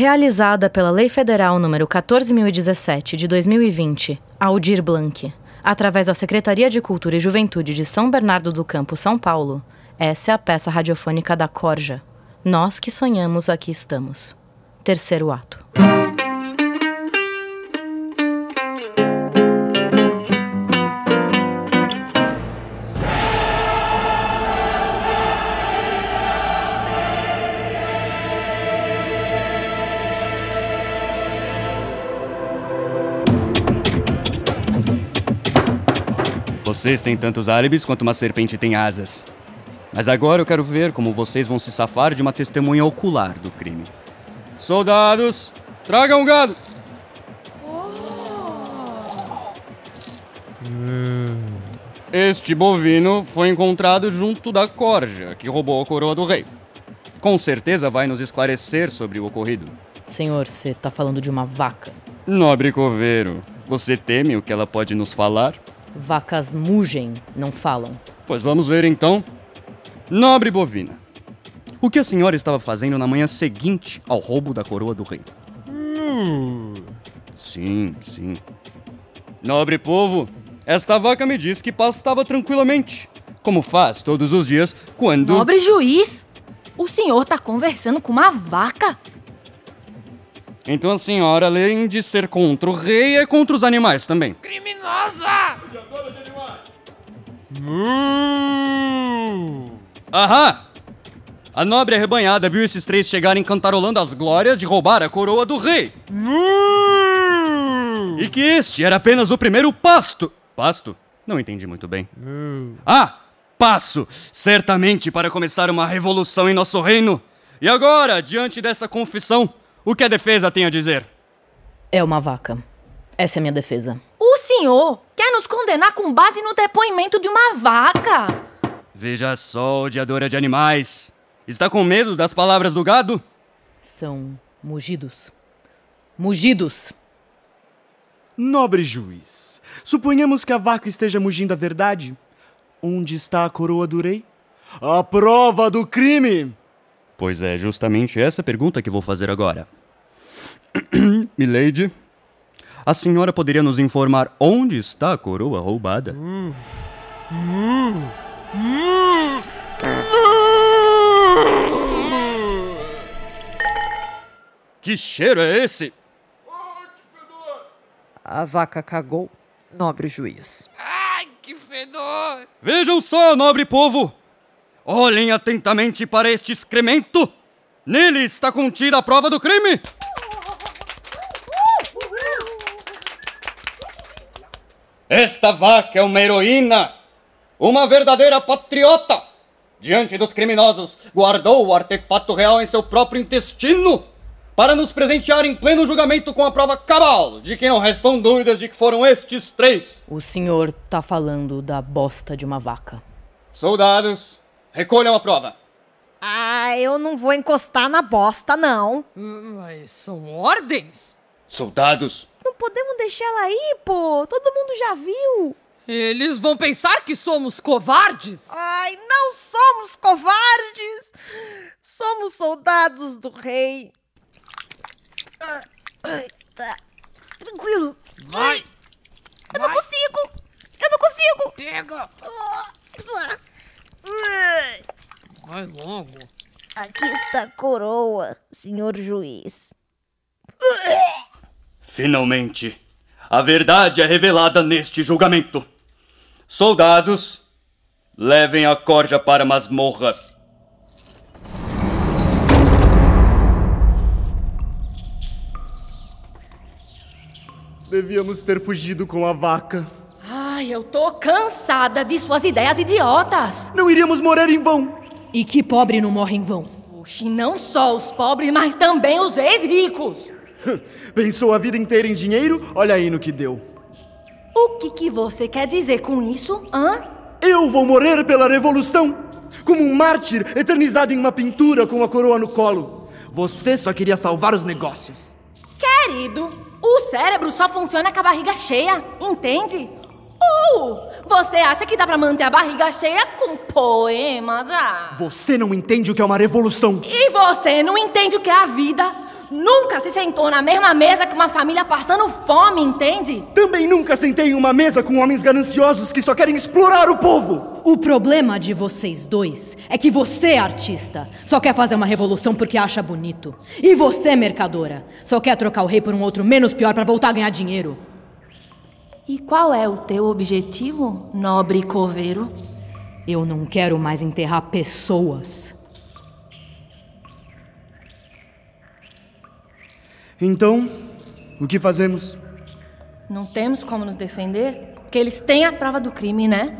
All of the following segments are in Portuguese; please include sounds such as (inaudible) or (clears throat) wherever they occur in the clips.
Realizada pela Lei Federal número 14017 de 2020, Aldir Blanc, através da Secretaria de Cultura e Juventude de São Bernardo do Campo, São Paulo, essa é a peça radiofônica da Corja. Nós que sonhamos aqui estamos. Terceiro ato. Vocês têm tantos álibis quanto uma serpente tem asas. Mas agora eu quero ver como vocês vão se safar de uma testemunha ocular do crime. Soldados, tragam um gado! Este bovino foi encontrado junto da corja que roubou a coroa do rei. Com certeza vai nos esclarecer sobre o ocorrido. Senhor, você tá falando de uma vaca. Nobre coveiro, você teme o que ela pode nos falar? Vacas mugem, não falam. Pois vamos ver então. Nobre bovina, o que a senhora estava fazendo na manhã seguinte ao roubo da coroa do rei? Sim, sim. Nobre povo, esta vaca me diz que pastava tranquilamente, como faz todos os dias quando. Nobre juiz, o senhor tá conversando com uma vaca? Então a senhora, além de ser contra o rei, é contra os animais também. Criminosa! Ahá! A nobre arrebanhada viu esses três chegarem cantarolando as glórias de roubar a coroa do rei. E que este era apenas o primeiro pasto. Pasto? Não entendi muito bem. Ah! Passo! Certamente para começar uma revolução em nosso reino. E agora, diante dessa confissão, o que a defesa tem a dizer? É uma vaca. Essa é a minha defesa. O senhor quer nos condenar com base no depoimento de uma vaca? Veja só, odiadora de animais. Está com medo das palavras do gado? São mugidos. Mugidos! Nobre juiz, suponhamos que a vaca esteja mugindo a verdade. Onde está a coroa do rei? A prova do crime! Pois é justamente essa pergunta que vou fazer agora. (clears throat) Milady, a senhora poderia nos informar onde está a coroa roubada? Que cheiro é esse? A vaca cagou, nobre juiz. Ai, que fedor! Vejam só, nobre povo! Olhem atentamente para este excremento! Nele está contida a prova do crime! Esta vaca é uma heroína! Uma verdadeira patriota! Diante dos criminosos, guardou o artefato real em seu próprio intestino! Para nos presentear em pleno julgamento com a prova cabal de que não restam dúvidas de que foram estes três. O senhor tá falando da bosta de uma vaca. Soldados, recolham a prova. Ah, eu não vou encostar na bosta, não. Mas são ordens? Soldados, podemos deixar ela aí, pô. Todo mundo já viu. Eles vão pensar que somos covardes? Ai, não somos covardes. Somos soldados do rei. Ah, ai, tá. Tranquilo. Vai! Eu não consigo. Eu não consigo. Pega! Ai. Vai logo. Aqui está a coroa, senhor juiz. Finalmente, a verdade é revelada neste julgamento. Soldados, levem a corja para a masmorra. Devíamos ter fugido com a vaca. Ai, eu tô cansada de suas ideias idiotas. Não iríamos morrer em vão. E que pobre não morre em vão? Oxi, não só os pobres, mas também os ex-ricos. Pensou a vida inteira em dinheiro? Olha aí no que deu. O que, que você quer dizer com isso, hã? Eu vou morrer pela revolução! Como um mártir eternizado em uma pintura com a coroa no colo. Você só queria salvar os negócios. Querido, o cérebro só funciona com a barriga cheia, entende? Ou você acha que dá pra manter a barriga cheia com poemas? Ah. Você não entende o que é uma revolução. E você não entende o que é a vida? Nunca se sentou na mesma mesa que uma família passando fome, entende? Também nunca sentei em uma mesa com homens gananciosos que só querem explorar o povo. O problema de vocês dois é que você, artista, só quer fazer uma revolução porque acha bonito. E você, mercadora, só quer trocar o rei por um outro menos pior para voltar a ganhar dinheiro. E qual é o teu objetivo, nobre coveiro? Eu não quero mais enterrar pessoas. Então, o que fazemos? Não temos como nos defender? Porque eles têm a prova do crime, né?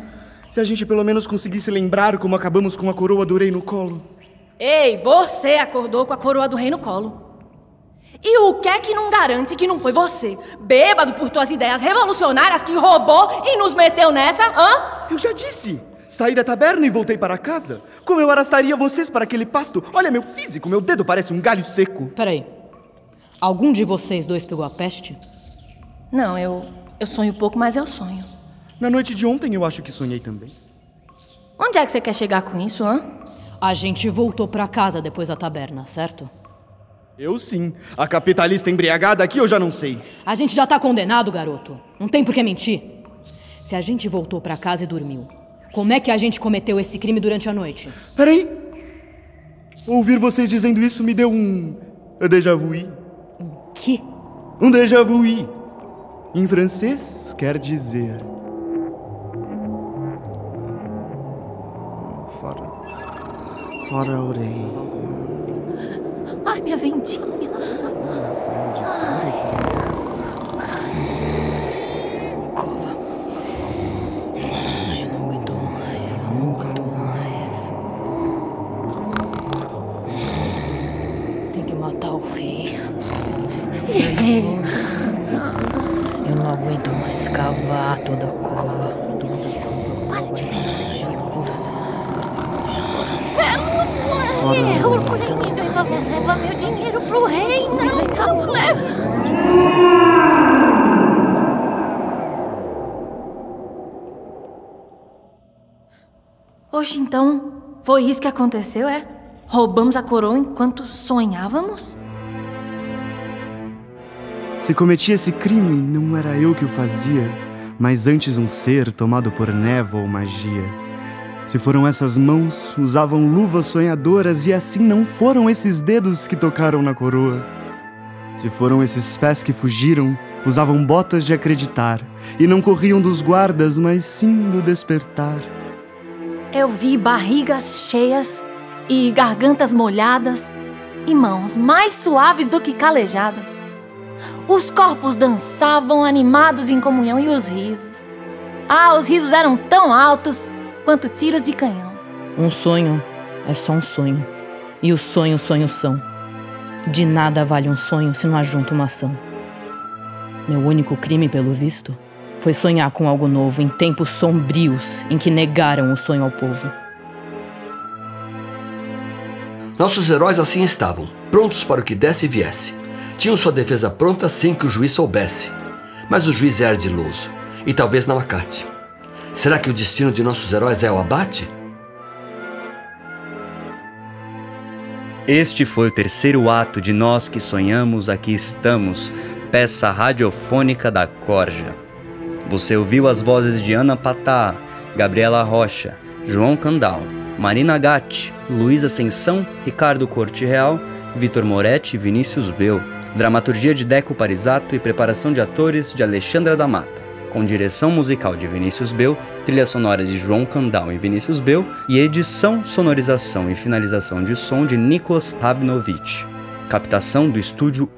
Se a gente pelo menos conseguisse lembrar como acabamos com a coroa do rei no colo. Ei, você acordou com a coroa do rei no colo. E o que é que não garante que não foi você, bêbado por tuas ideias revolucionárias, que roubou e nos meteu nessa, hã? Eu já disse! Saí da taberna e voltei para casa. Como eu arrastaria vocês para aquele pasto? Olha meu físico, meu dedo parece um galho seco. Peraí. Algum de vocês dois pegou a peste? Não, eu. Eu sonho pouco, mas eu sonho. Na noite de ontem eu acho que sonhei também. Onde é que você quer chegar com isso, hã? A gente voltou pra casa depois da taberna, certo? Eu sim. A capitalista embriagada aqui eu já não sei. A gente já tá condenado, garoto. Não tem por que mentir. Se a gente voltou pra casa e dormiu, como é que a gente cometeu esse crime durante a noite? Peraí. Ouvir vocês dizendo isso me deu um. déjà vu. Que? Um déjà vu. Em francês quer dizer. Fora. Fora orei. Ai, minha vendinha. Cova. Ai, eu não aguento mais. Eu não aguento mais. Tem que matar o rei. Sim. Eu não aguento mais cavar toda a cova. Para de pensar. É, o comunista vai levar meu dinheiro pro rei. Não, não leva. Hoje então, foi isso que aconteceu, é? Roubamos a coroa enquanto sonhávamos? Se cometi esse crime, não era eu que o fazia, mas antes um ser tomado por névoa ou magia. Se foram essas mãos, usavam luvas sonhadoras e assim não foram esses dedos que tocaram na coroa. Se foram esses pés que fugiram, usavam botas de acreditar e não corriam dos guardas, mas sim do despertar. Eu vi barrigas cheias e gargantas molhadas e mãos mais suaves do que calejadas. Os corpos dançavam animados em comunhão e os risos. Ah, os risos eram tão altos quanto tiros de canhão. Um sonho é só um sonho. E os sonhos, sonhos são. De nada vale um sonho se não ajunta uma ação. Meu único crime, pelo visto, foi sonhar com algo novo em tempos sombrios em que negaram o sonho ao povo. Nossos heróis assim estavam, prontos para o que desse e viesse. Tinham sua defesa pronta sem que o juiz soubesse. Mas o juiz é ardiloso, e talvez não acate. Será que o destino de nossos heróis é o abate? Este foi o terceiro ato de Nós que Sonhamos Aqui Estamos, peça radiofônica da Corja. Você ouviu as vozes de Ana Patá, Gabriela Rocha, João Candal, Marina Gatti, Luiz Ascensão, Ricardo Corte Real, Vitor Moretti e Vinícius Bel. Dramaturgia de Deco Parisato e preparação de atores de Alexandra da Mata com direção musical de Vinícius Bel, trilha sonora de João Candal e Vinícius Bel e edição, sonorização e finalização de som de Nicolas Rabnovich. Captação do estúdio.